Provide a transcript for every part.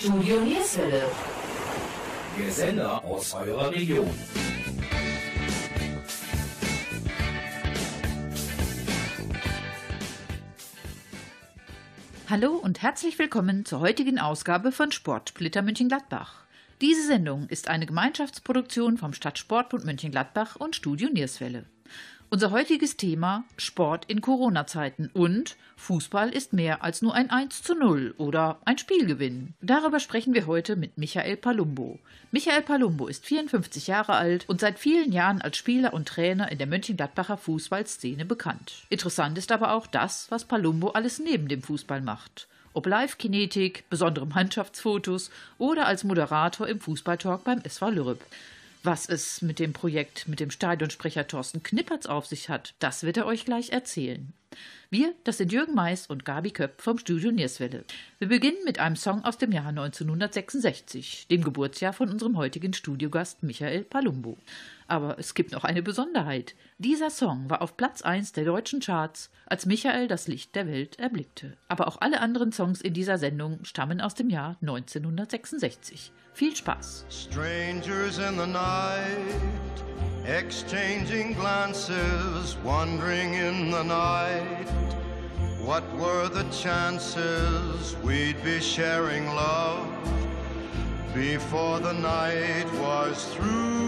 Studio Nierswelle. Der Sender aus eurer Region. Hallo und herzlich willkommen zur heutigen Ausgabe von Sportsplitter München-Gladbach. Diese Sendung ist eine Gemeinschaftsproduktion vom Stadtsportbund München-Gladbach und Studio Nierswelle. Unser heutiges Thema Sport in Corona-Zeiten und Fußball ist mehr als nur ein 1 zu 0 oder ein Spielgewinn. Darüber sprechen wir heute mit Michael Palumbo. Michael Palumbo ist 54 Jahre alt und seit vielen Jahren als Spieler und Trainer in der Mönchengladbacher Fußballszene bekannt. Interessant ist aber auch das, was Palumbo alles neben dem Fußball macht. Ob Live-Kinetik, besondere Mannschaftsfotos oder als Moderator im Fußballtalk beim SV Lürrep. Was es mit dem Projekt mit dem Stadionsprecher Thorsten Knippertz auf sich hat, das wird er euch gleich erzählen. Wir, das sind Jürgen Mais und Gabi Köpp vom Studio Nierswelle. Wir beginnen mit einem Song aus dem Jahr 1966, dem Geburtsjahr von unserem heutigen Studiogast Michael Palumbo. Aber es gibt noch eine Besonderheit. Dieser Song war auf Platz 1 der deutschen Charts, als Michael das Licht der Welt erblickte. Aber auch alle anderen Songs in dieser Sendung stammen aus dem Jahr 1966. Viel Spaß. Strangers in the night, exchanging glances, wandering in the night. What were the chances we'd be sharing love before the night was through?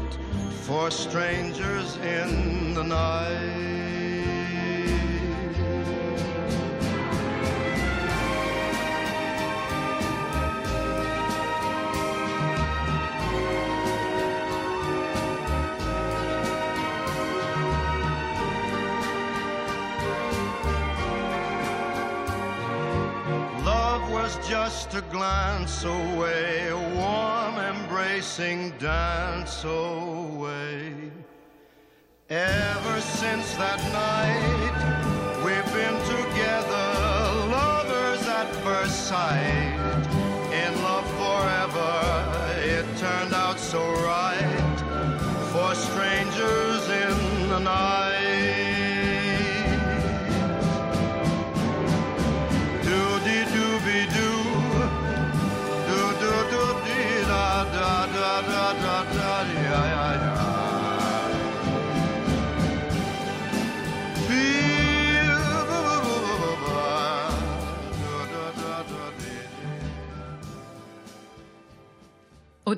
for strangers in the night. Love was just a glance away, embracing dance away. Ever since that night, we've been together, lovers at first sight.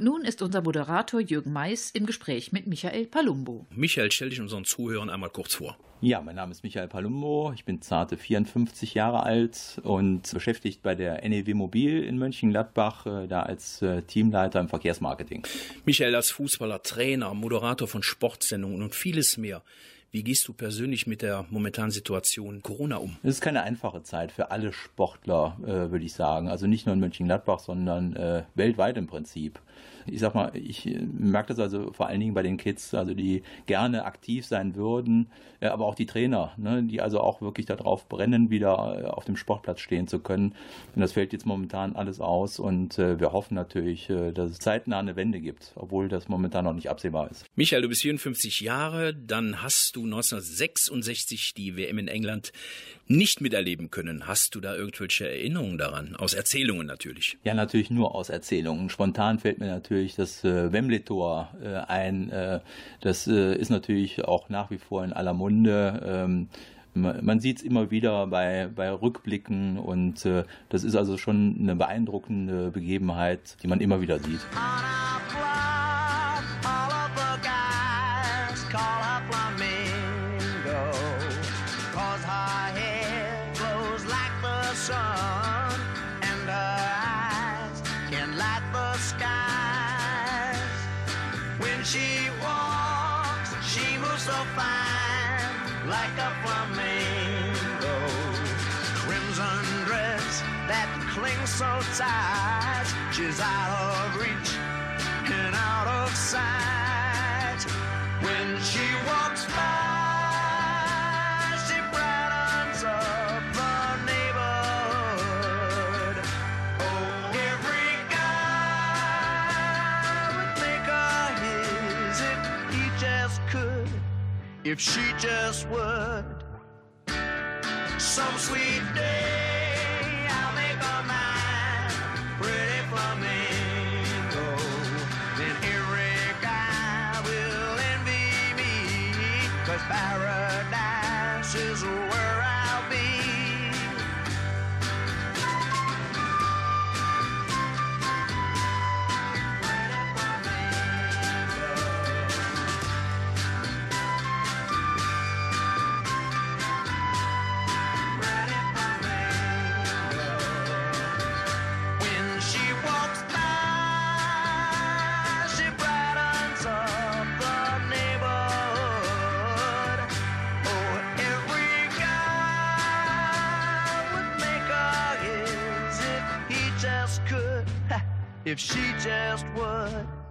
Und nun ist unser Moderator Jürgen Mais im Gespräch mit Michael Palumbo. Michael, stell dich unseren Zuhörern einmal kurz vor. Ja, mein Name ist Michael Palumbo, ich bin zarte 54 Jahre alt und beschäftigt bei der NEW Mobil in Mönchengladbach, äh, da als äh, Teamleiter im Verkehrsmarketing. Michael als Fußballer, Trainer, Moderator von Sportsendungen und vieles mehr. Wie gehst du persönlich mit der momentanen Situation Corona um? Es ist keine einfache Zeit für alle Sportler, äh, würde ich sagen. Also nicht nur in Mönchengladbach, sondern äh, weltweit im Prinzip. Ich sag mal, ich äh, merke das also vor allen Dingen bei den Kids, also die gerne aktiv sein würden, äh, aber auch die Trainer, ne, die also auch wirklich darauf brennen, wieder äh, auf dem Sportplatz stehen zu können. Und das fällt jetzt momentan alles aus und wir hoffen natürlich, dass es zeitnah eine Wende gibt, obwohl das momentan noch nicht absehbar ist. Michael, du bist 54 Jahre, dann hast du 1966 die WM in England nicht miterleben können. Hast du da irgendwelche Erinnerungen daran? Aus Erzählungen natürlich. Ja, natürlich nur aus Erzählungen. Spontan fällt mir natürlich das äh, Wembley-Tor äh, ein. Äh, das äh, ist natürlich auch nach wie vor in aller Munde. Ähm, Man sieht es immer wieder bei, bei Rückblicken und äh, das ist also schon eine beeindruckende Begebenheit, die man immer wieder sieht. she size. She's out of reach and out of sight. When she walks by, she brightens up the neighborhood. Oh, every guy would make her his if he just could, if she just would. Some sweet if she just would.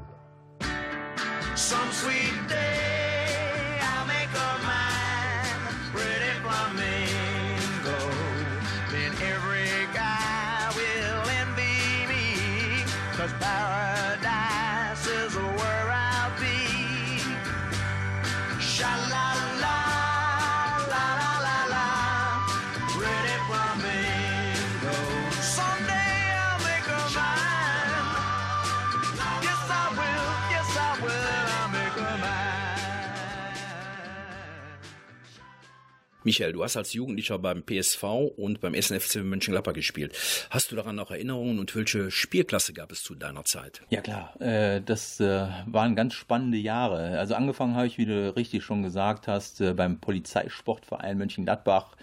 Michael, du hast als Jugendlicher beim PSV und beim SNFC Mönchengladbach gespielt. Hast du daran noch Erinnerungen und welche Spielklasse gab es zu deiner Zeit? Ja klar, äh, das äh, waren ganz spannende Jahre. Also angefangen habe ich, wie du richtig schon gesagt hast, äh, beim Polizeisportverein Mönchengladbach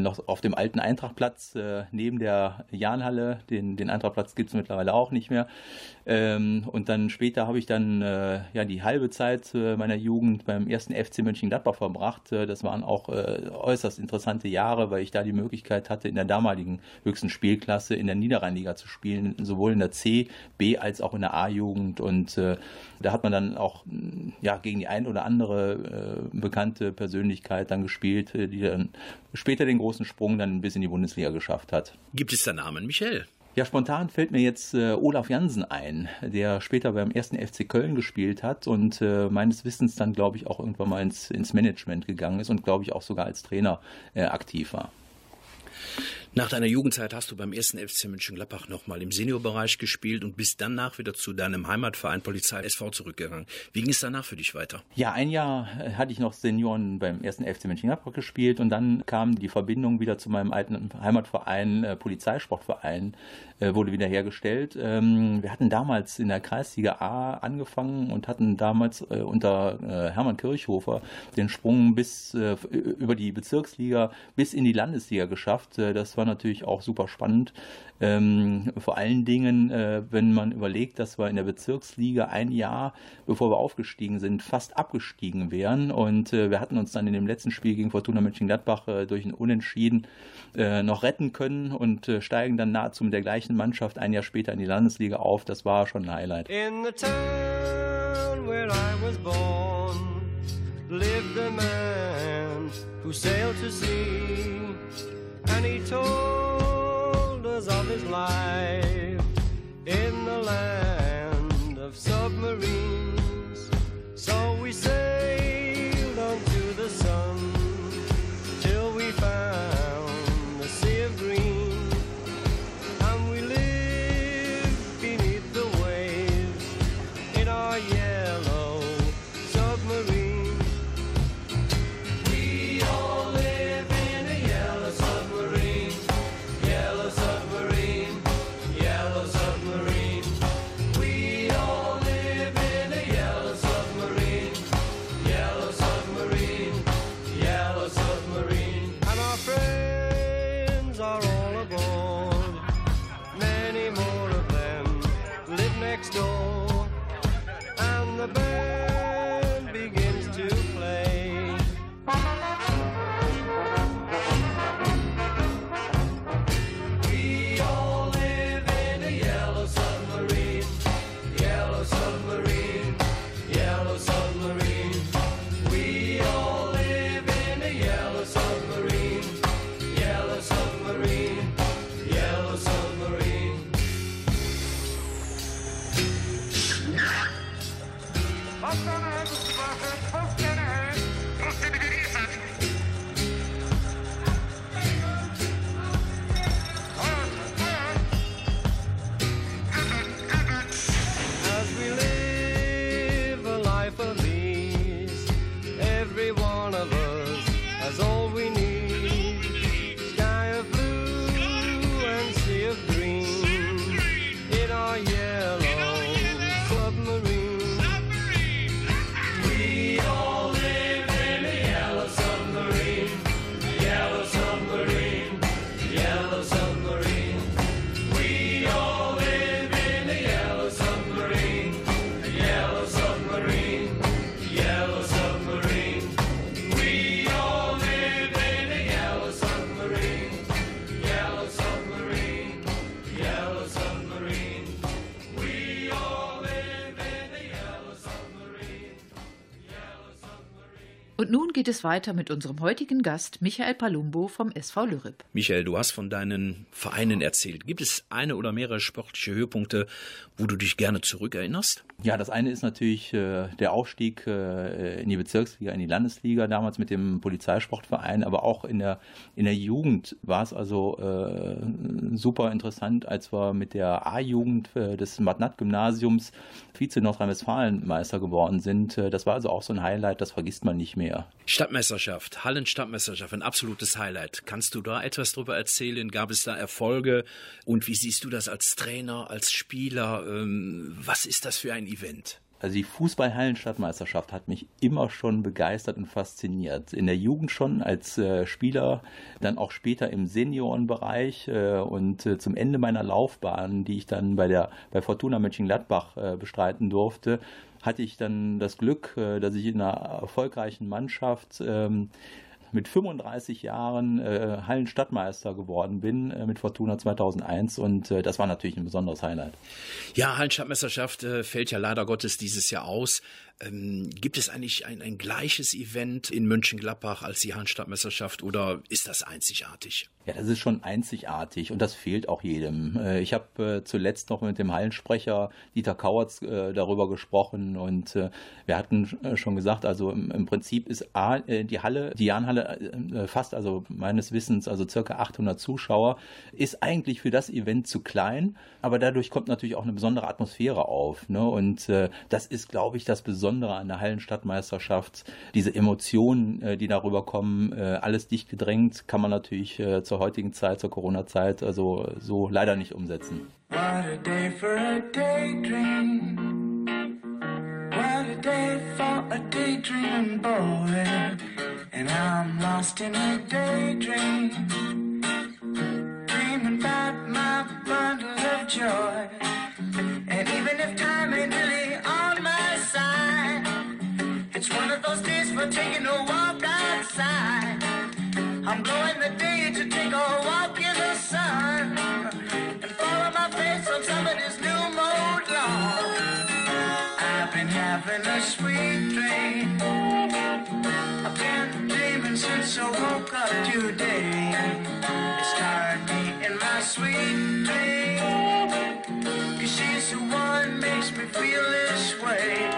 noch auf dem alten Eintrachtplatz äh, neben der Jahnhalle. Den, den Eintrachtplatz gibt es mittlerweile auch nicht mehr. Ähm, und dann später habe ich dann äh, ja die halbe Zeit äh, meiner Jugend beim ersten FC Mönchengladbach verbracht. Äh, das waren auch äh, äußerst interessante Jahre, weil ich da die Möglichkeit hatte, in der damaligen höchsten Spielklasse in der Niederrheinliga zu spielen, sowohl in der C, B als auch in der A-Jugend. Und da hat man dann auch ja, gegen die ein oder andere bekannte Persönlichkeit dann gespielt, die dann später den großen Sprung dann bis in die Bundesliga geschafft hat. Gibt es da Namen, Michael? Ja, spontan fällt mir jetzt äh, Olaf Jansen ein, der später beim ersten FC Köln gespielt hat und äh, meines Wissens dann, glaube ich, auch irgendwann mal ins, ins Management gegangen ist und, glaube ich, auch sogar als Trainer äh, aktiv war. Nach deiner Jugendzeit hast du beim ersten FC Mönchengladbach nochmal im Seniorbereich gespielt und bist danach wieder zu deinem Heimatverein Polizei SV zurückgegangen. Wie ging es danach für dich weiter? Ja, ein Jahr äh, hatte ich noch Senioren beim ersten FC Mönchengladbach gespielt und dann kam die Verbindung wieder zu meinem alten Heimatverein äh, Polizeisportverein äh, wurde wieder hergestellt. Ähm, wir hatten damals in der Kreisliga A angefangen und hatten damals äh, unter äh, Hermann Kirchhofer den Sprung bis äh, über die Bezirksliga bis in die Landesliga geschafft. das war natürlich auch super spannend. Ähm, vor allen Dingen, äh, wenn man überlegt, dass wir in der Bezirksliga ein Jahr, bevor wir aufgestiegen sind, fast abgestiegen wären. Und äh, wir hatten uns dann in dem letzten Spiel gegen Fortuna Mönchengladbach äh, durch ein Unentschieden äh, noch retten können und äh, steigen dann nahezu mit der gleichen Mannschaft ein Jahr später in die Landesliga auf. Das war schon ein Highlight. In the town where I was born lived a man who sailed to sea and he told us of his life in the land geht es weiter mit unserem heutigen Gast Michael Palumbo vom SV Lürrip. Michael, du hast von deinen Vereinen erzählt. Gibt es eine oder mehrere sportliche Höhepunkte, wo du dich gerne zurückerinnerst? Ja, das eine ist natürlich äh, der Aufstieg äh, in die Bezirksliga, in die Landesliga, damals mit dem Polizeisportverein, aber auch in der, in der Jugend war es also äh, super interessant, als wir mit der A-Jugend äh, des Matnat-Gymnasiums Vize Nordrhein-Westfalen Meister geworden sind. Äh, das war also auch so ein Highlight, das vergisst man nicht mehr. Stadtmeisterschaft, Hallen-Stadtmeisterschaft, ein absolutes Highlight. Kannst du da etwas drüber erzählen? Gab es da Erfolge? Und wie siehst du das als Trainer, als Spieler? Ähm, was ist das für ein Event? Also die Fußballhallen-Stadtmeisterschaft hat mich immer schon begeistert und fasziniert. In der Jugend schon als äh, Spieler, dann auch später im Seniorenbereich äh, und äh, zum Ende meiner Laufbahn, die ich dann bei der bei Fortuna Mönchengladbach bestreiten durfte, hatte ich dann das Glück, äh, dass ich in einer erfolgreichen Mannschaft ähm, mit 35 Jahren äh, Hallenstadtmeister geworden bin äh, mit Fortuna 2001 und das war natürlich ein besonderes Highlight. Ja, Hallenstadtmeisterschaft fällt ja leider Gottes dieses Jahr aus. Ähm, gibt es eigentlich ein, ein gleiches Event in Mönchengladbach als die Hallenstadtmeisterschaft oder ist das einzigartig? Ja, das ist schon einzigartig und das fehlt auch jedem. Äh, ich habe äh, zuletzt noch mit dem Hallensprecher Dieter Kauertz äh, darüber gesprochen und wir hatten schon gesagt, also im Prinzip ist A, die Halle, die Jahnhalle fast, also meines Wissens, also circa 800 Zuschauer, ist eigentlich für das Event zu klein, aber dadurch kommt natürlich auch eine besondere Atmosphäre auf. Ne? Und das ist, glaube ich, das Besondere an der Hallenstadtmeisterschaft. Diese Emotionen, die darüber kommen, alles dicht gedrängt, kann man natürlich zur heutigen Zeit, zur Corona-Zeit, also so leider nicht umsetzen. What a day for a daydream. What a day for a daydreaming boy. And I'm lost in a daydream. Dreaming about my bundle of joy. And even if time ain't taking a walk outside. I'm blowing the day to take a walk in the sun and follow my face on somebody's new mode lawn. I've been having a sweet dream. I've been dreaming since I woke up today. It started me in my sweet dream. Cause she's the one makes me feel this way.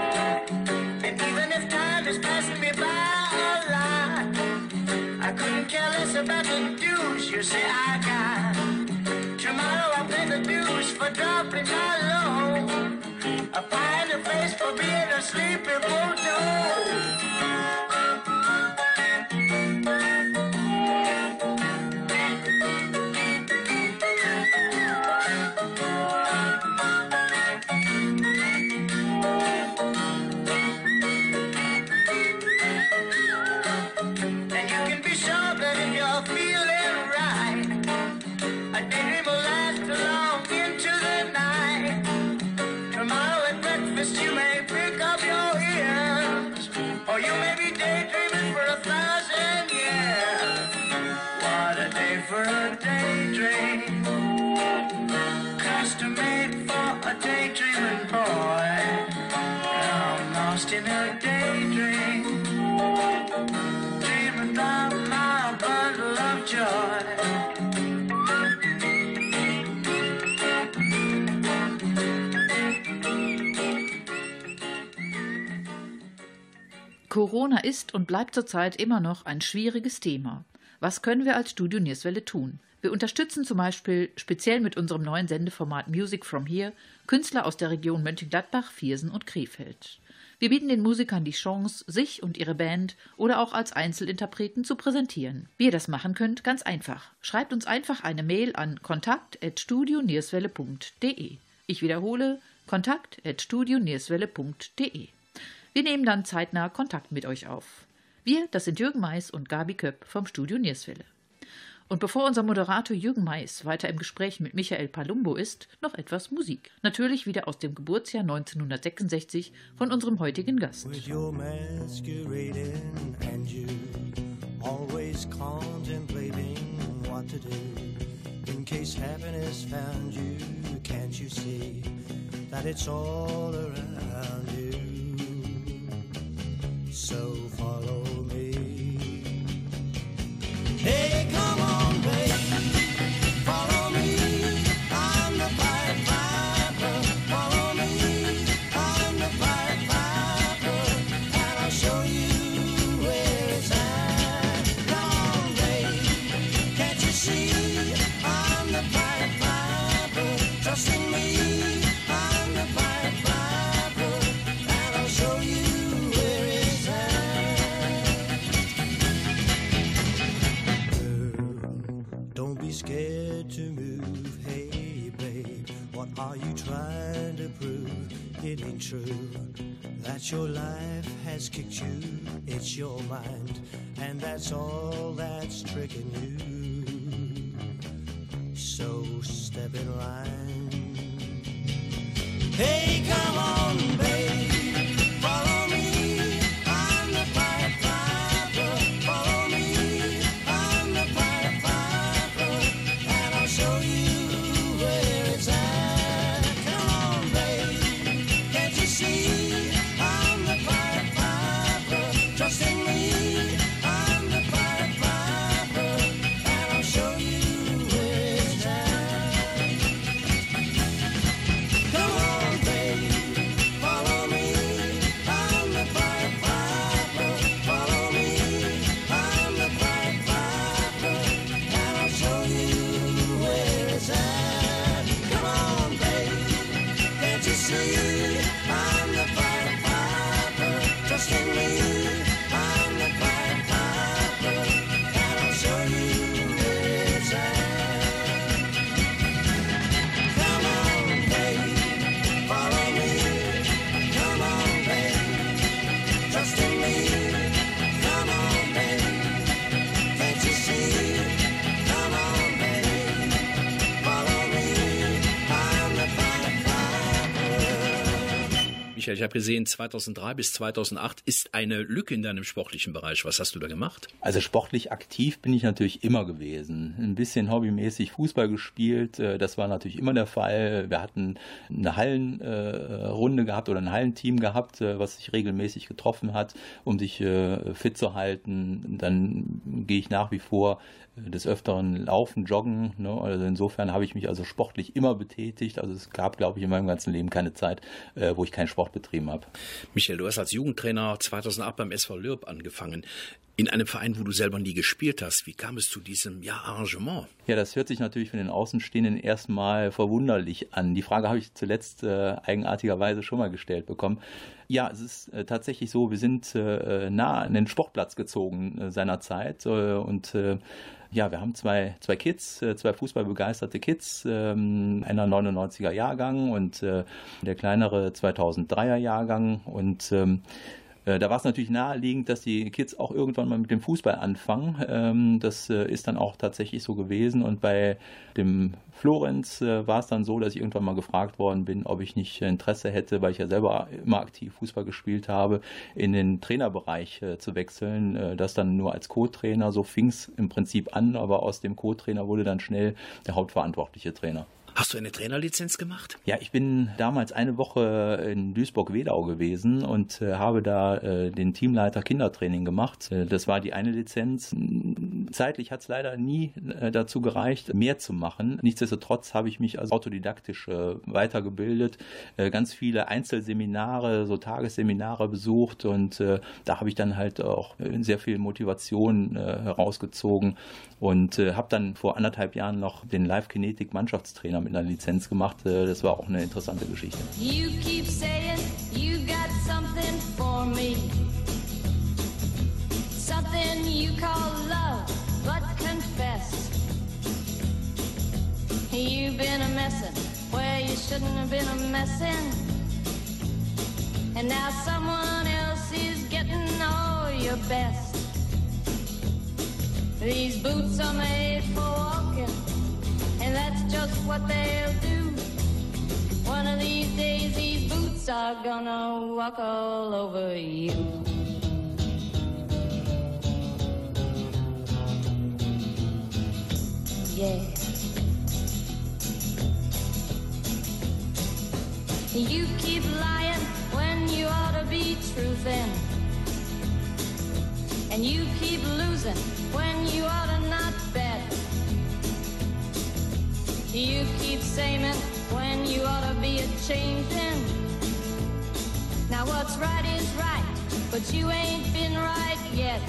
And even if time I couldn't care less about the dues you say I got. Tomorrow I'll pay the dues for dropping my low. I find a place for being a sleepy bulldog. Corona ist und bleibt zurzeit immer noch ein schwieriges Thema. Was können wir als Studio Nierswelle tun? Wir unterstützen zum Beispiel speziell mit unserem neuen Sendeformat Music from Here Künstler aus der Region Mönchengladbach, Viersen und Krefeld. Wir bieten den Musikern die Chance, sich und ihre Band oder auch als Einzelinterpreten zu präsentieren. Wie ihr das machen könnt, ganz einfach. Schreibt uns einfach eine Mail an kontakt.studionierswelle.de. Ich wiederhole, kontakt.studionierswelle.de. Wir nehmen dann zeitnah Kontakt mit euch auf. Wir, das sind Jürgen Mais und Gabi Köpp vom Studio Nierswelle. Und bevor unser Moderator Jürgen Mais weiter im Gespräch mit Michael Palumbo ist, noch etwas Musik. Natürlich wieder aus dem Geburtsjahr 1966 von unserem heutigen Gast. With your masquerading and you always contemplating what to do. In case happiness found you, can't you see that it's all around you? So follow it ain't true that your life has kicked you. It's your mind, and that's all that's tricking you. So step in line. Hey, come on, ich habe gesehen, 2003 bis 2008 ist eine Lücke in deinem sportlichen Bereich. Was hast du da gemacht? Also sportlich aktiv bin ich natürlich immer gewesen. Ein bisschen hobbymäßig Fußball gespielt, äh, das war natürlich immer der Fall. Wir hatten eine Hallenrunde gehabt oder ein Hallenteam gehabt, äh, was sich regelmäßig getroffen hat, um sich äh, fit zu halten. Dann gehe ich nach wie vor äh, des Öfteren laufen, joggen. Ne? Also insofern habe ich mich also sportlich immer betätigt. Also es gab, glaube ich, in meinem ganzen Leben keine Zeit, äh, wo ich keinen Sport betrieben habe. Michael, du hast als Jugendtrainer 2008 beim SV Lürb angefangen. In einem Verein, wo du selber nie gespielt hast. Wie kam es zu diesem ja, Arrangement? Ja, das hört sich natürlich für den Außenstehenden erstmal verwunderlich an. Die Frage habe ich zuletzt äh, eigenartigerweise schon mal gestellt bekommen. Ja, es ist äh, tatsächlich so, wir sind äh, nah an den Sportplatz gezogen äh, seinerzeit äh, und äh, ja, wir haben zwei, zwei Kids, zwei fußballbegeisterte Kids, ähm, einer 99er Jahrgang und der kleinere 2003er Jahrgang und ähm, äh, da war es natürlich naheliegend, dass die Kids auch irgendwann mal mit dem Fußball anfangen. Ähm, Das äh, ist dann auch tatsächlich so gewesen. Und bei dem Florenz äh, war es dann so, dass ich irgendwann mal gefragt worden bin, ob ich nicht Interesse hätte, weil ich ja selber immer aktiv Fußball gespielt habe, in den Trainerbereich äh, zu wechseln. Äh, Das dann nur als Co-Trainer. So fing es im Prinzip an, aber aus dem Co-Trainer wurde dann schnell der hauptverantwortliche Trainer. Hast du eine Trainerlizenz gemacht? Ja, ich bin damals eine Woche in Duisburg-Wedau gewesen und äh, habe da äh, den Teamleiter Kindertraining gemacht. Äh, das war die eine Lizenz. Zeitlich hat es leider nie äh, dazu gereicht, mehr zu machen. Nichtsdestotrotz habe ich mich also autodidaktisch äh, weitergebildet, äh, ganz viele Einzelseminare, so Tagesseminare besucht und da habe ich dann halt auch sehr viel Motivation herausgezogen und habe dann vor anderthalb Jahren noch den Live-Kinetik-Mannschaftstrainer mit einer Lizenz gemacht. Äh, das war auch eine interessante Geschichte. You keep saying you got something for me. Something you call love, but confess. You've been a messin' where you shouldn't have been a messin'. And now someone else is getting all your best. These boots are made for walking, and that's just what they'll do. One of these days, these boots are gonna walk all over you. Yeah. You keep lying when you ought to be truthing. And you keep losing when you ought to Saying when you ought to be a changing. Now what's right is right, but you ain't been right yet.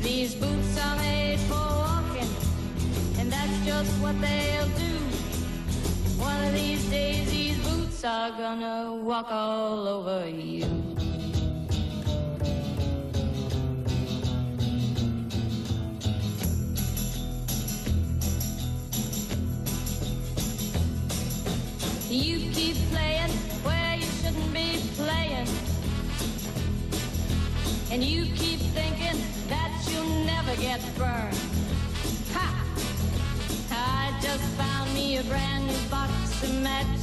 These boots are made for walking, and that's just what they'll do. One of these days, these boots are gonna walk all over you.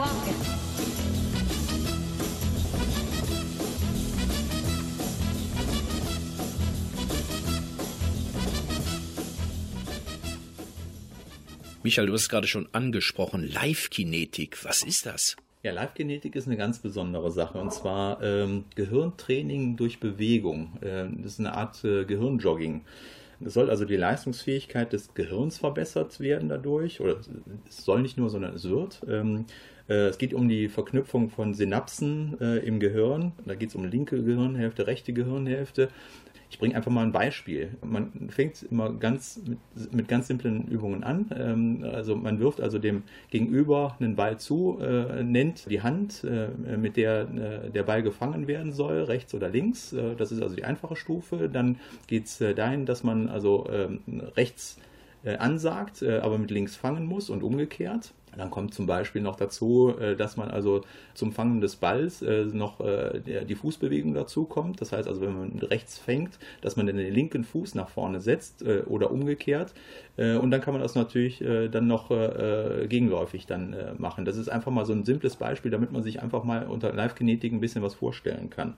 Walking. Michael, du hast es gerade schon angesprochen. Live-Kinetik, was ist das? Ja, Live-Genetik ist eine ganz besondere Sache und zwar ähm, Gehirntraining durch Bewegung. Ähm, das ist eine Art äh, Gehirnjogging. Es soll also die Leistungsfähigkeit des Gehirns verbessert werden dadurch, oder es soll nicht nur, sondern es wird. Ähm, äh, es geht um die Verknüpfung von Synapsen äh, im Gehirn. Da geht es um linke Gehirnhälfte, rechte Gehirnhälfte. Ich bringe einfach mal ein Beispiel. Man fängt immer ganz mit, mit ganz simplen Übungen an. Ähm, also man wirft also dem Gegenüber einen Ball zu, äh, nennt die Hand, äh, mit der äh, der Ball gefangen werden soll, rechts oder links. Äh, das ist also die einfache Stufe. Dann geht es äh, dahin, dass man also ähm, rechts äh, ansagt, äh, aber mit links fangen muss und umgekehrt. Dann kommt zum Beispiel noch dazu, äh, dass man also zum Fangen des Balls äh, noch äh, die Fußbewegung dazu kommt. Das heißt also, wenn man rechts fängt, dass man den linken Fuß nach vorne setzt oder umgekehrt. Und dann kann man das natürlich dann noch gegenläufig dann machen. Das ist einfach mal so ein simples Beispiel, damit man sich einfach mal unter Live-Kinetik ein bisschen was vorstellen kann.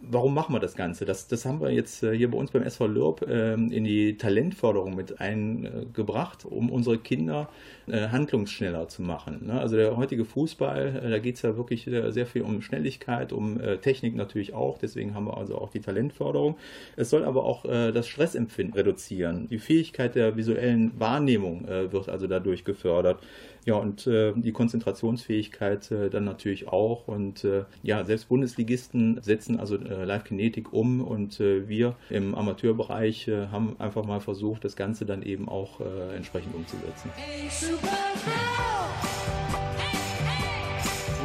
Warum machen wir das Ganze? Das, das haben wir jetzt hier bei uns beim SV Lürb ähm, in die Talentförderung mit eingebracht, um unsere Kinder äh, handlungsschneller zu machen. Ne? Also der heutige Fußball, äh, da geht es ja wirklich äh, sehr viel um Schnelligkeit, um Technik natürlich auch. Deswegen haben wir also auch die Talentförderung. Es soll aber auch das Stressempfinden reduzieren. Die Fähigkeit der visuellen Wahrnehmung wird also dadurch gefördert. Ja, und die Konzentrationsfähigkeit äh, dann natürlich auch. Und ja, selbst Bundesligisten setzen also Live-Kinetik um und wir im Amateurbereich haben einfach mal versucht, das Ganze dann eben auch entsprechend umzusetzen. Hey, Supergirl!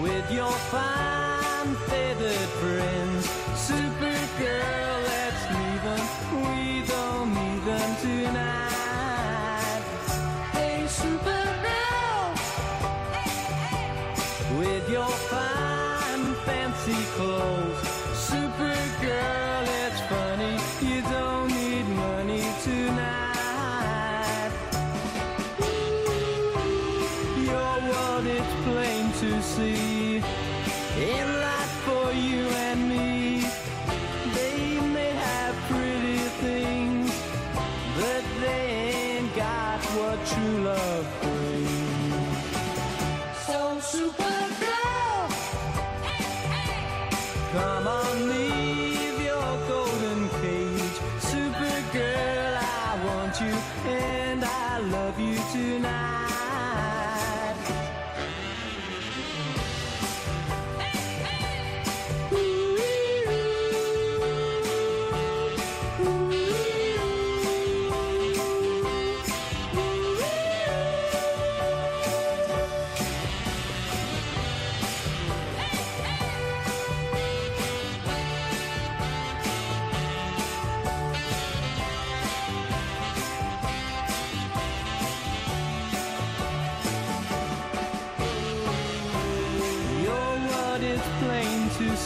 with your fine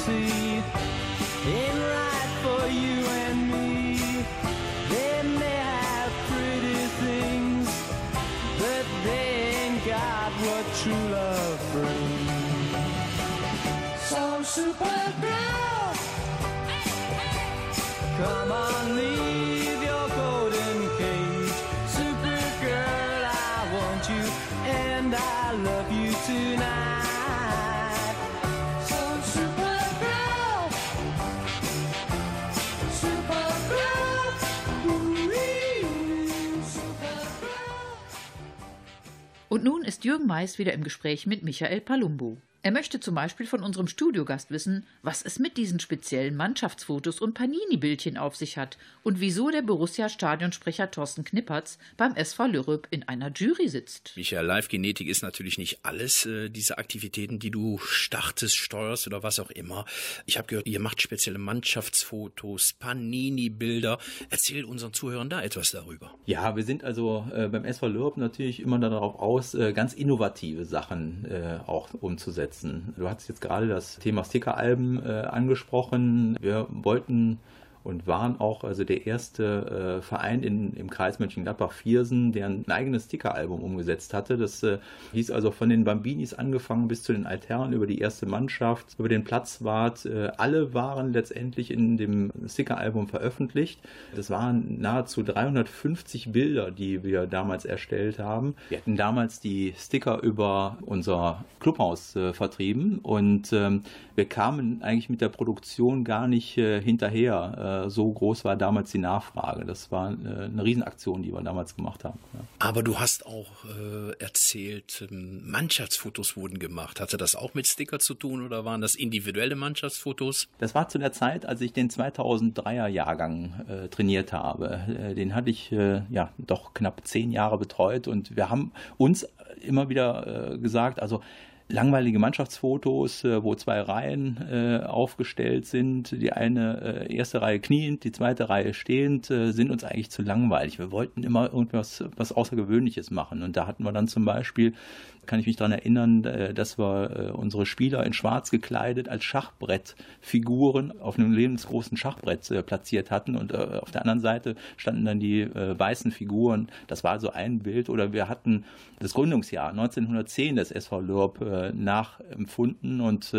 see. Ain't right for you and me. They may have pretty things, but they ain't got what true love brings. So Supergirl, come on, leave nun ist Jürgen Mais wieder im Gespräch mit Michael Palumbo. Er möchte zum Beispiel von unserem Studiogast wissen, was es mit diesen speziellen Mannschaftsfotos und Panini-Bildchen auf sich hat und wieso der Borussia-Stadionsprecher Thorsten Knippertz beim SV Lürrüp in einer Jury sitzt. Michael, Live-Genetik ist natürlich nicht alles, äh, diese Aktivitäten, die du startest, steuerst oder was auch immer. Ich habe gehört, ihr macht spezielle Mannschaftsfotos, Panini-Bilder. Erzähl unseren Zuhörern da etwas darüber. Ja, wir sind also äh, beim SV Lürb natürlich immer darauf aus, äh, ganz innovative Sachen äh, auch umzusetzen. Du hast jetzt gerade das Thema Stickeralben äh, angesprochen. Wir wollten und waren auch also der erste äh, Verein in, im Kreis Mönchengladbach-Viersen, der ein eigenes Stickeralbum umgesetzt hatte. Das äh, hieß also von den Bambinis angefangen bis zu den Alternen über die erste Mannschaft, über den Platzwart. Äh, alle waren letztendlich in dem Stickeralbum veröffentlicht. Das waren nahezu 350 Bilder, die wir damals erstellt haben. Wir hatten damals die Sticker über unser Clubhaus äh, vertrieben und ähm, wir kamen eigentlich mit der Produktion gar nicht äh, hinterher äh, so groß war damals die Nachfrage. Das war äh, eine Riesenaktion, die wir damals gemacht haben. Ja. Aber du hast auch äh, erzählt, ähm, Mannschaftsfotos wurden gemacht. Hatte das auch mit Sticker zu tun oder waren das individuelle Mannschaftsfotos? Das war zu der Zeit, als ich den 2003er Jahrgang äh, trainiert habe. Äh, den hatte ich ja doch knapp zehn Jahre betreut und wir haben uns immer wieder gesagt, also langweilige Mannschaftsfotos, äh, wo zwei Reihen äh, aufgestellt sind. Die eine äh, erste Reihe kniend, die zweite Reihe stehend, sind uns eigentlich zu langweilig. Wir wollten immer irgendwas was Außergewöhnliches machen. Und da hatten wir dann zum Beispiel, kann ich mich daran erinnern, äh, dass wir äh, unsere Spieler in Schwarz gekleidet als Schachbrettfiguren auf einem lebensgroßen Schachbrett äh, platziert hatten. Und auf der anderen Seite standen dann die weißen Figuren. Das war so ein Bild. Oder wir hatten das Gründungsjahr 1910 des SV Lürb äh, nachempfunden und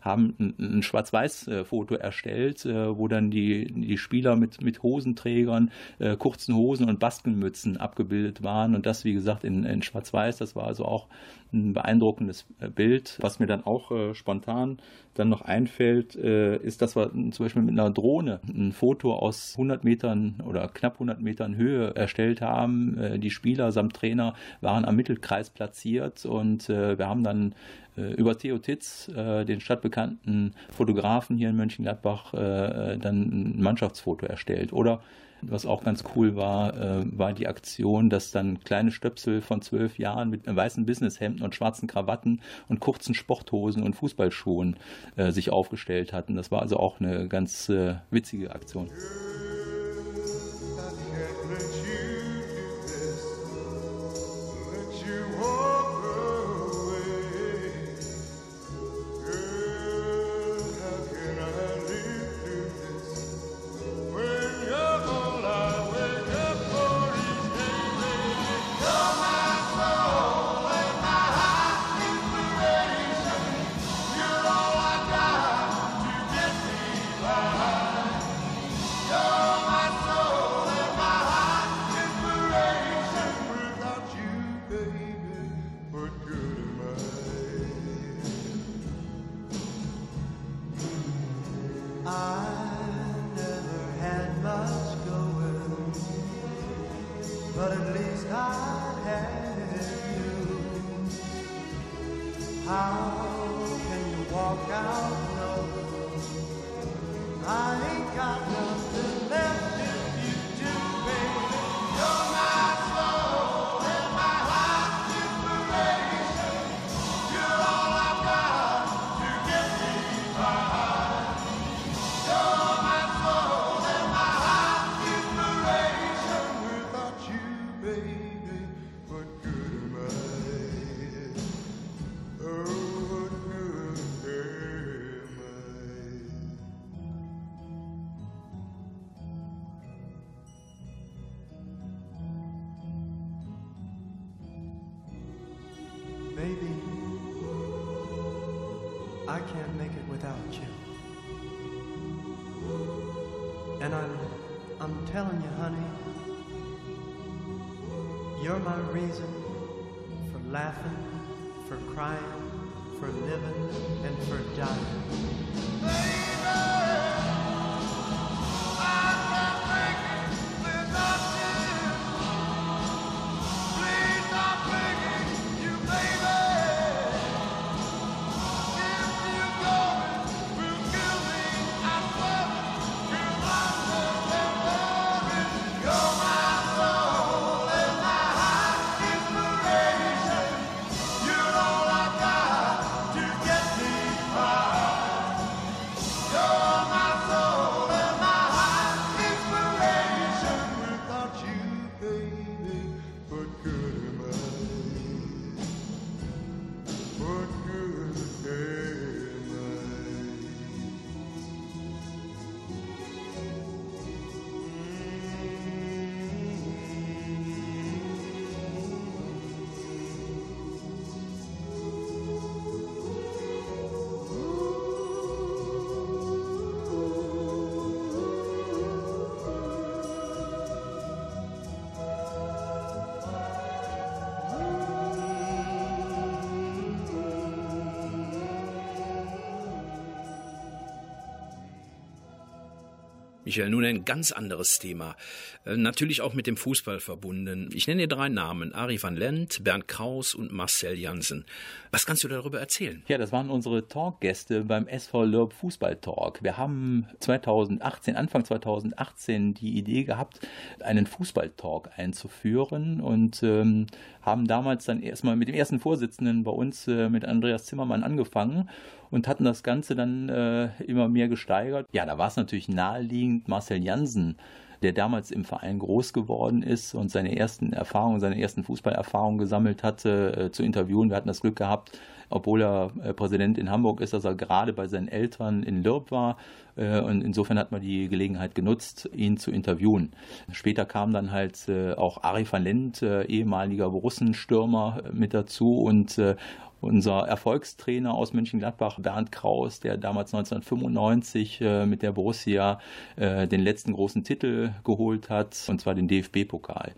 haben ein, Schwarz-Weiß-Foto erstellt, wo dann die, die Spieler mit, mit Hosenträgern, kurzen Hosen und Baskenmützen abgebildet waren. Und das, wie gesagt, in, in Schwarz-Weiß. Das war also auch ein beeindruckendes äh, Bild. Was mir dann auch äh, spontan dann noch einfällt, äh, ist, dass wir zum Beispiel mit einer Drohne ein Foto aus 100 Metern oder knapp 100 Metern Höhe erstellt haben. Äh, die Spieler samt Trainer waren am Mittelkreis platziert und äh, wir haben dann äh, über Theo Titz, den stadtbekannten Fotografen hier in Mönchengladbach, dann ein Mannschaftsfoto erstellt. Oder was auch ganz cool war, äh, war die Aktion, dass dann kleine Stöpsel von zwölf Jahren mit weißen Businesshemden und schwarzen Krawatten und kurzen Sporthosen und Fußballschuhen äh, sich aufgestellt hatten. Das war also auch eine ganz äh, witzige Aktion. Without you're my reason for laughing, for crying, for living, and for dying. Michael, nun ein ganz anderes Thema. Äh, natürlich auch mit dem Fußball verbunden. Ich nenne dir drei Namen. Ari van Lent, Bernd Kraus und Marcel Janssen. Was kannst du darüber erzählen? Ja, das waren unsere Talkgäste beim SV Lörb Fußball Talk. Wir haben 2018, Anfang 2018 die Idee gehabt, einen Fußball-Talk einzuführen und ähm, haben damals dann erstmal mit dem ersten Vorsitzenden bei uns, äh, mit Andreas Zimmermann, angefangen und hatten das Ganze dann äh, immer mehr gesteigert. Ja, da war es natürlich naheliegend, Marcel Jansen der damals im Verein groß geworden ist und seine ersten Erfahrungen, seine ersten Fußballerfahrungen gesammelt hatte, äh, zu interviewen. Wir hatten das Glück gehabt, obwohl er äh, Präsident in Hamburg ist, dass er gerade bei seinen Eltern in Lürb war. Äh, und insofern hat man die Gelegenheit genutzt, ihn zu interviewen. Später kam dann halt äh, auch Ari van Lent, äh, ehemaliger Borussenstürmer, äh, mit dazu und unser Erfolgstrainer aus Mönchengladbach, Bernd Kraus, der damals 1995 äh, mit der Borussia äh, den letzten großen Titel geholt hat, und zwar den DFB-Pokal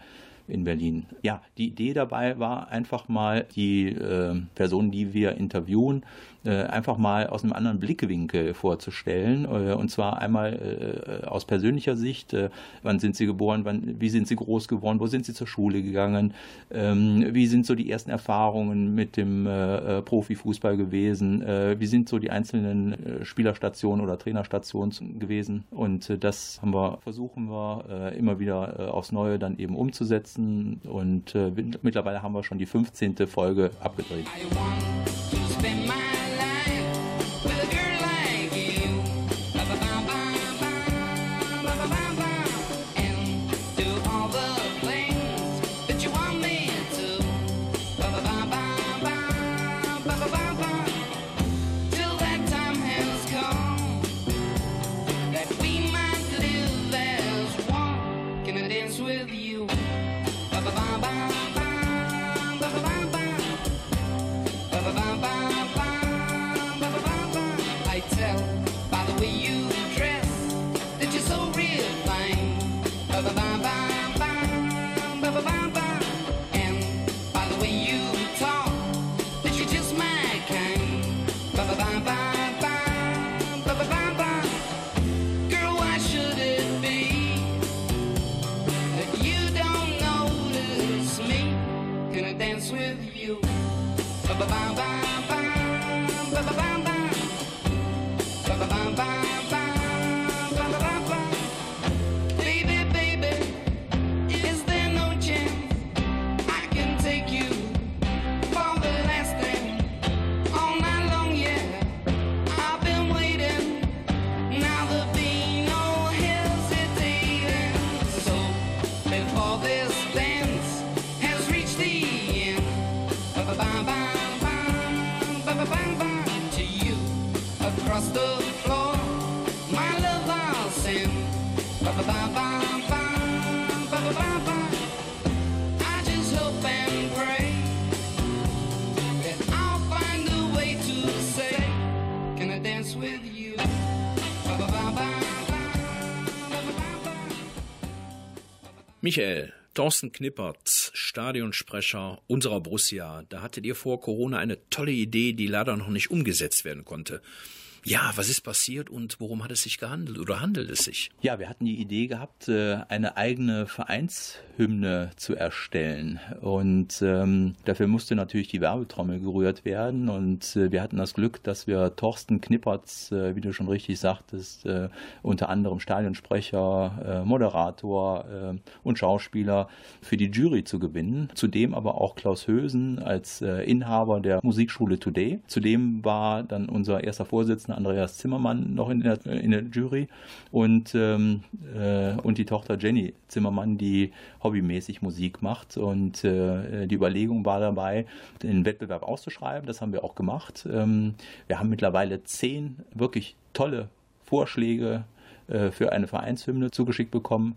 in Berlin. Ja, die Idee dabei war einfach mal die äh, Personen, die wir interviewen, einfach mal aus einem anderen Blickwinkel vorzustellen. Äh, und zwar einmal äh, aus persönlicher Sicht. wann sind sie geboren? Wann, wie sind sie groß geworden? Wo sind sie zur Schule gegangen? Ähm, wie sind so die ersten Erfahrungen mit dem Profifußball gewesen? wie sind so die einzelnen Spielerstationen oder Trainerstationen gewesen? Und das haben wir, versuchen wir immer wieder aufs Neue dann eben umzusetzen. Und mittlerweile haben wir schon die 15. Folge abgedreht. I want to spend my Michael, Thorsten Knippertz, Stadionsprecher unserer Borussia, da hattet ihr vor Corona eine tolle Idee, die leider noch nicht umgesetzt werden konnte. Ja, was ist passiert und worum hat es sich gehandelt oder handelt es sich? Ja, wir hatten die Idee gehabt, äh, eine eigene Vereinshymne zu erstellen. Und ähm, dafür musste natürlich die Werbetrommel gerührt werden. Und äh, wir hatten das Glück, dass wir Thorsten Knippertz, äh, wie du schon richtig sagtest, äh, unter anderem Stadionsprecher, äh, Moderator äh, und Schauspieler für die Jury zu gewinnen. Zudem aber auch Klaus Hösen als Inhaber der Musikschule Today. Zudem war dann unser erster Vorsitzender Andreas Zimmermann noch in der, in der Jury und, ähm, äh, und die Tochter Jenny Zimmermann, die hobbymäßig Musik macht. Und äh, die Überlegung war dabei, den Wettbewerb auszuschreiben. Das haben wir auch gemacht. Ähm, wir haben mittlerweile zehn wirklich tolle Vorschläge äh, für eine Vereinshymne zugeschickt bekommen.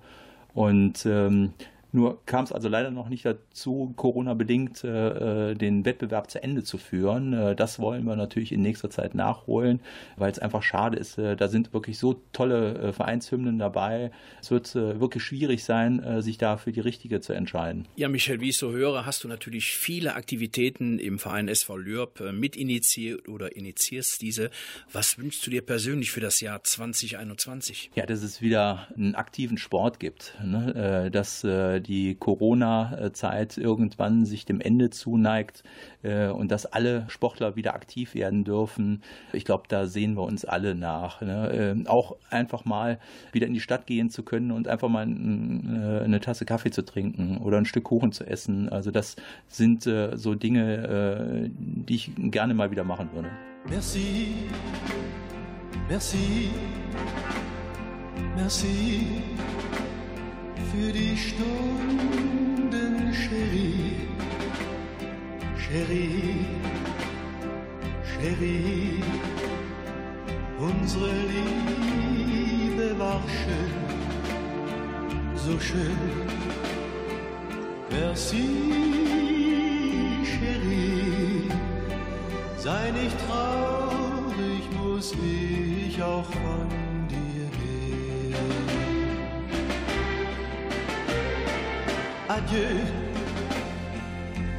Und ähm, Nur kam es also leider noch nicht dazu, Corona-bedingt äh, den Wettbewerb zu Ende zu führen. Äh, das wollen wir natürlich in nächster Zeit nachholen, weil es einfach schade ist. Äh, da sind wirklich so tolle äh, Vereinshymnen dabei. Es wird äh, wirklich schwierig sein, äh, sich da für die richtige zu entscheiden. Ja, Michel, wie ich so höre, hast du natürlich viele Aktivitäten im Verein SV Lürb äh, mitinitiiert oder initiierst diese. Was wünschst du dir persönlich für das Jahr 2021? Ja, dass es wieder einen aktiven Sport gibt, ne? äh, dass äh, die Corona-Zeit irgendwann sich dem Ende zuneigt äh, und dass alle Sportler wieder aktiv werden dürfen. Ich glaube, da sehen wir uns alle nach. Ne? Äh, auch einfach mal wieder in die Stadt gehen zu können und einfach mal äh, eine Tasse Kaffee zu trinken oder ein Stück Kuchen zu essen. Also das sind äh, so Dinge, die ich gerne mal wieder machen würde. Merci, merci, merci für die Stunden, Chérie, Chérie, Chérie. Unsere Liebe war schön, so schön. Merci, Chérie. Sei nicht traurig, muss ich auch von dir gehen. Adieu,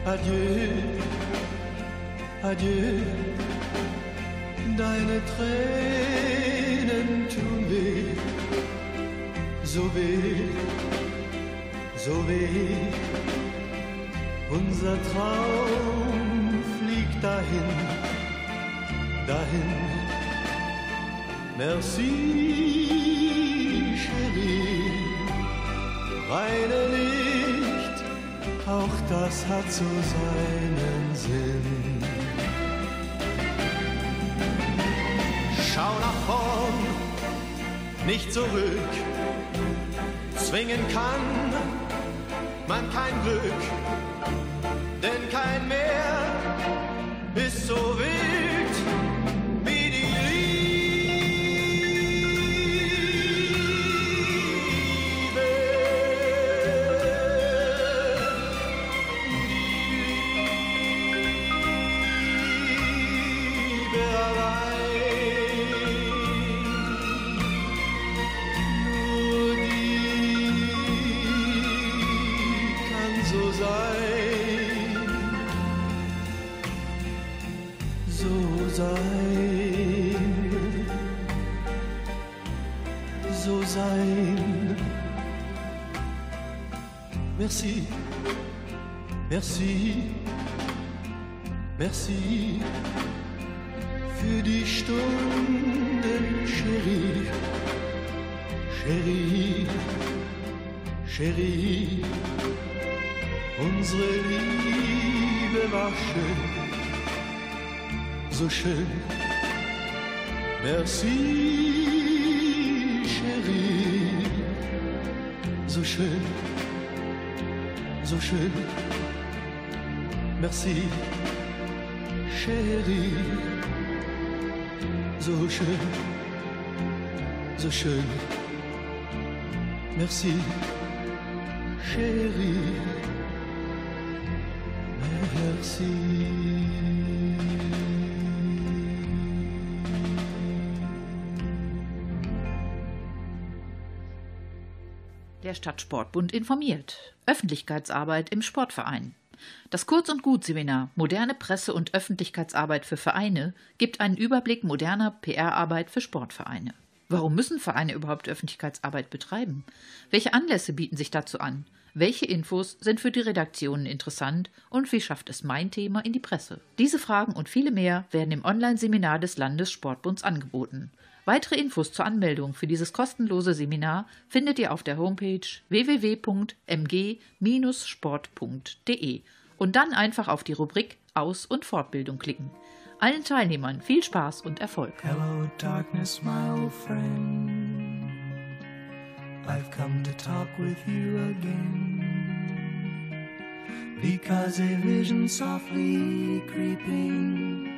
adieu, adieu. Deine Tränen tun weh, so weh, so weh. Unser Traum fliegt dahin, dahin. Merci, Chérie. Weine nicht, auch das hat so seinen Sinn. Schau nach vorn, nicht zurück. Zwingen kann man kein Glück denn kein Meer Merci, merci, merci. Für die Stunden, Chérie. Chérie, Chérie, unsere Liebe war schön, so schön. Merci, Chérie, so schön, so schön. Merci, Chérie, so schön, so schön. Merci, chérie. Merci. Der Stadtsportbund informiert. Öffentlichkeitsarbeit im Sportverein. Das Kurz- und Gut-Seminar Moderne Presse- und Öffentlichkeitsarbeit für Vereine gibt einen Überblick moderner PR-Arbeit für Sportvereine. Warum müssen Vereine überhaupt Öffentlichkeitsarbeit betreiben? Welche Anlässe bieten sich dazu an? Welche Infos sind für die Redaktionen interessant und wie schafft es mein Thema in die Presse? Diese Fragen und viele mehr werden im Online-Seminar des Landessportbunds angeboten. Weitere Infos zur Anmeldung für dieses kostenlose Seminar findet ihr auf der Homepage www.mg-sport.de und dann einfach auf die Rubrik Aus- und Fortbildung klicken. Allen Teilnehmern viel Spaß und Erfolg. Hello, darkness, my old friend. I've come to talk with you again. Because a vision softly creeping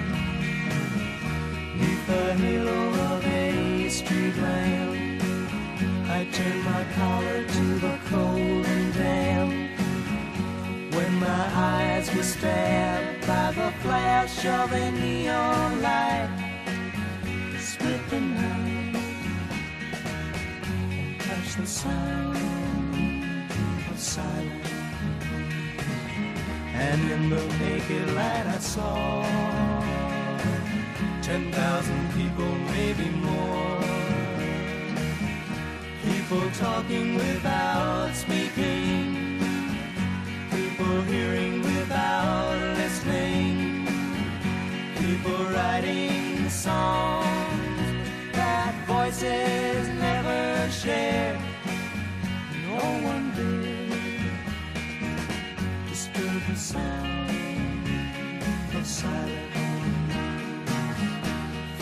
neath the halo of a street lamp. I turned my collar to the cold and damp. When my eyes were stabbed by the flash of a neon light, split the night and touched the sound of silence. And in the naked light I saw ten thousand people, maybe more. People talking without speaking. People hearing without listening. People writing songs that voices never share. No one did disturb the sound of silence.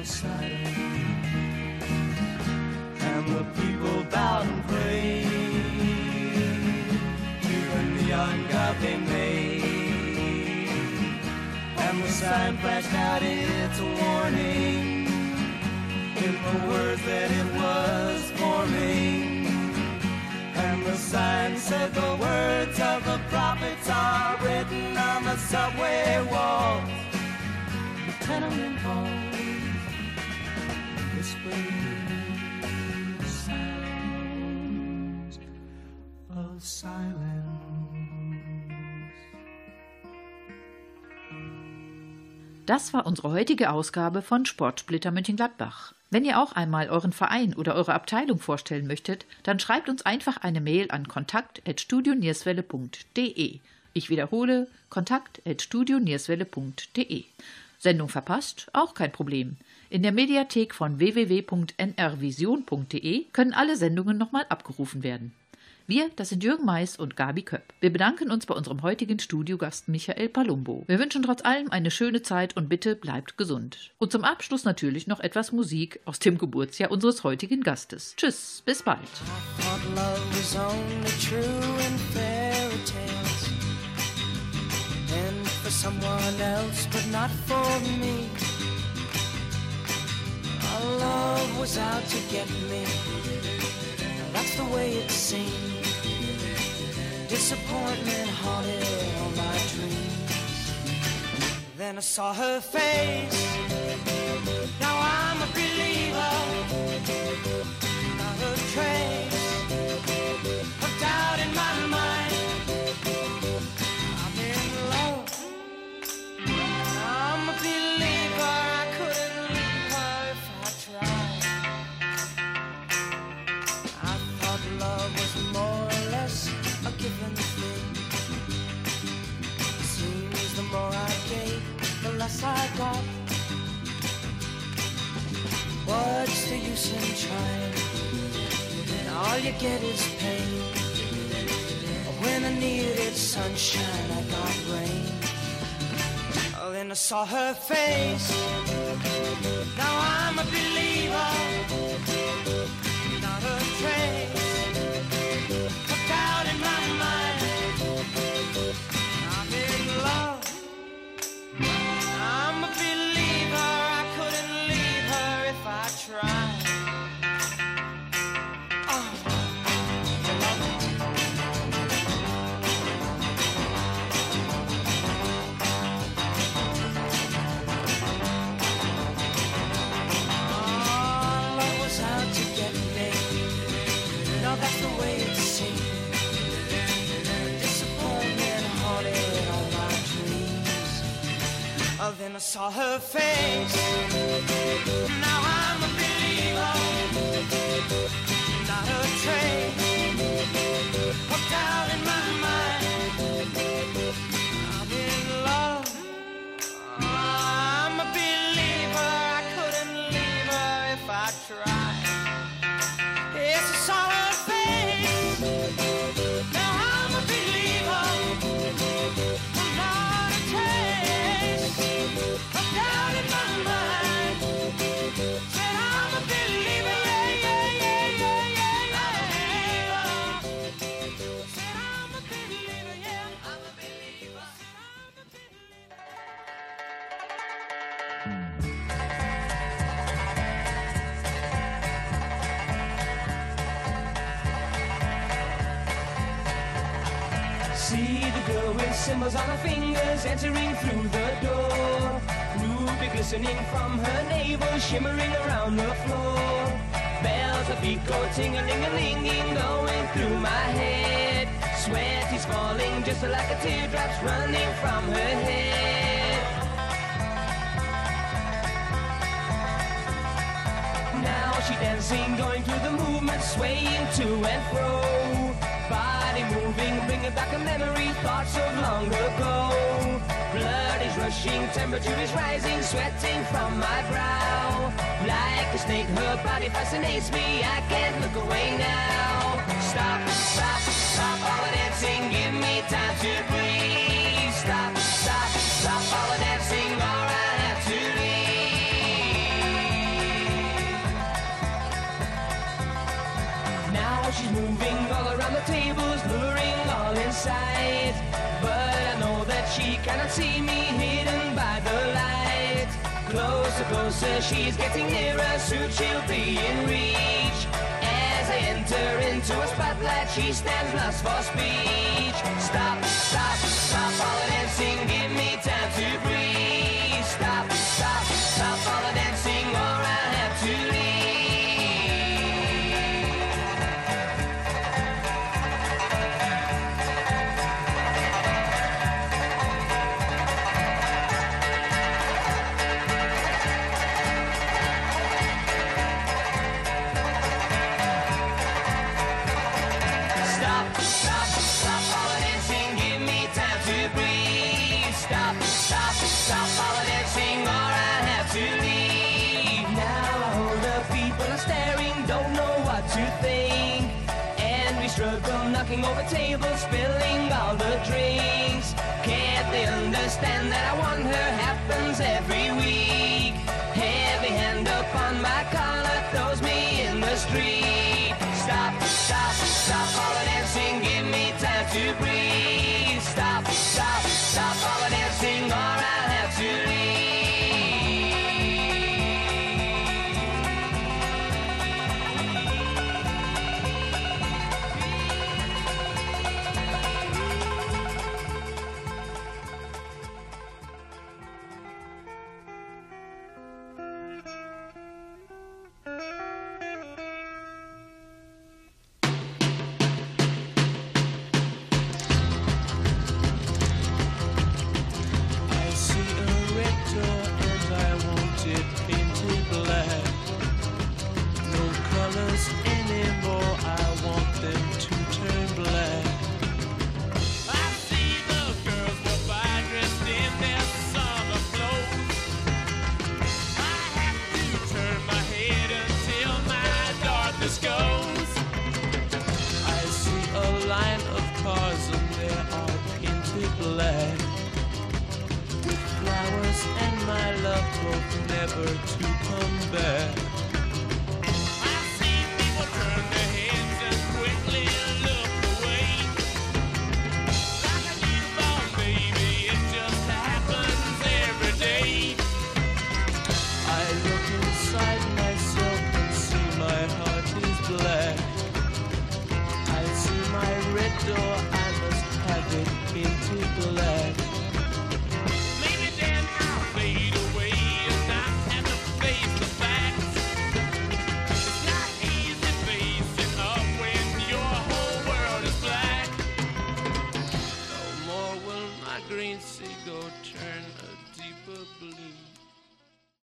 and the people bowed and prayed. To the neon god they made. And the sign flashed out its warning. In the words that it was forming. And the sign said the words of the prophets are written on the subway walls, the tenement halls, Das war unsere heutige Ausgabe von Sportsplitter Mönchengladbach. Wenn ihr auch einmal euren Verein oder eure Abteilung vorstellen möchtet, dann schreibt uns einfach eine Mail an kontakt.studionierswelle.de. Ich wiederhole, kontakt.studionierswelle.de. Sendung verpasst? Auch kein Problem. In der Mediathek von www.nrvision.de können alle Sendungen nochmal abgerufen werden. Wir, das sind Jürgen Mais und Gabi Köpp. Wir bedanken uns bei unserem heutigen Studiogast Michael Palumbo. Wir wünschen trotz allem eine schöne Zeit und bitte bleibt gesund. Und zum Abschluss natürlich noch etwas Musik aus dem Geburtsjahr unseres heutigen Gastes. Tschüss, bis bald. and our love was out to get me. That's the way it seemed disappointment haunted all my dreams. Then i saw her face. Now i'm a believer. Not a trace of doubt in my mind. In trying? all you get is pain. When I needed sunshine, I got rain. Oh, then I saw her face. Now I'm a believer, not a trace of doubt in my mind. I'm in love. I'm a believer. Saw her face. Ruby from her navel, shimmering around the floor. Bells of go ting-a-ling-a-linging, going through my head. Sweat is falling just like a teardrops running from her head. Now she dancing, going through the movement, swaying to and fro. Body moving, bringing back a memory, thoughts of long ago. Blood is rushing, temperature is rising, sweating from my brow. Like a snake, her body fascinates me, I can't look away now. Stop, stop, stop all the dancing, give me time to breathe. Stop, stop, stop all the dancing, or I have to leave. Now she's moving all around the tables, luring all inside. She cannot see me hidden by the light. Closer, closer, she's getting nearer, soon she'll be in reach. As I enter into a spotlight, she stands lost for speech. Stop, stop, stop all the dancing, give me drinks. Can't they understand that I want her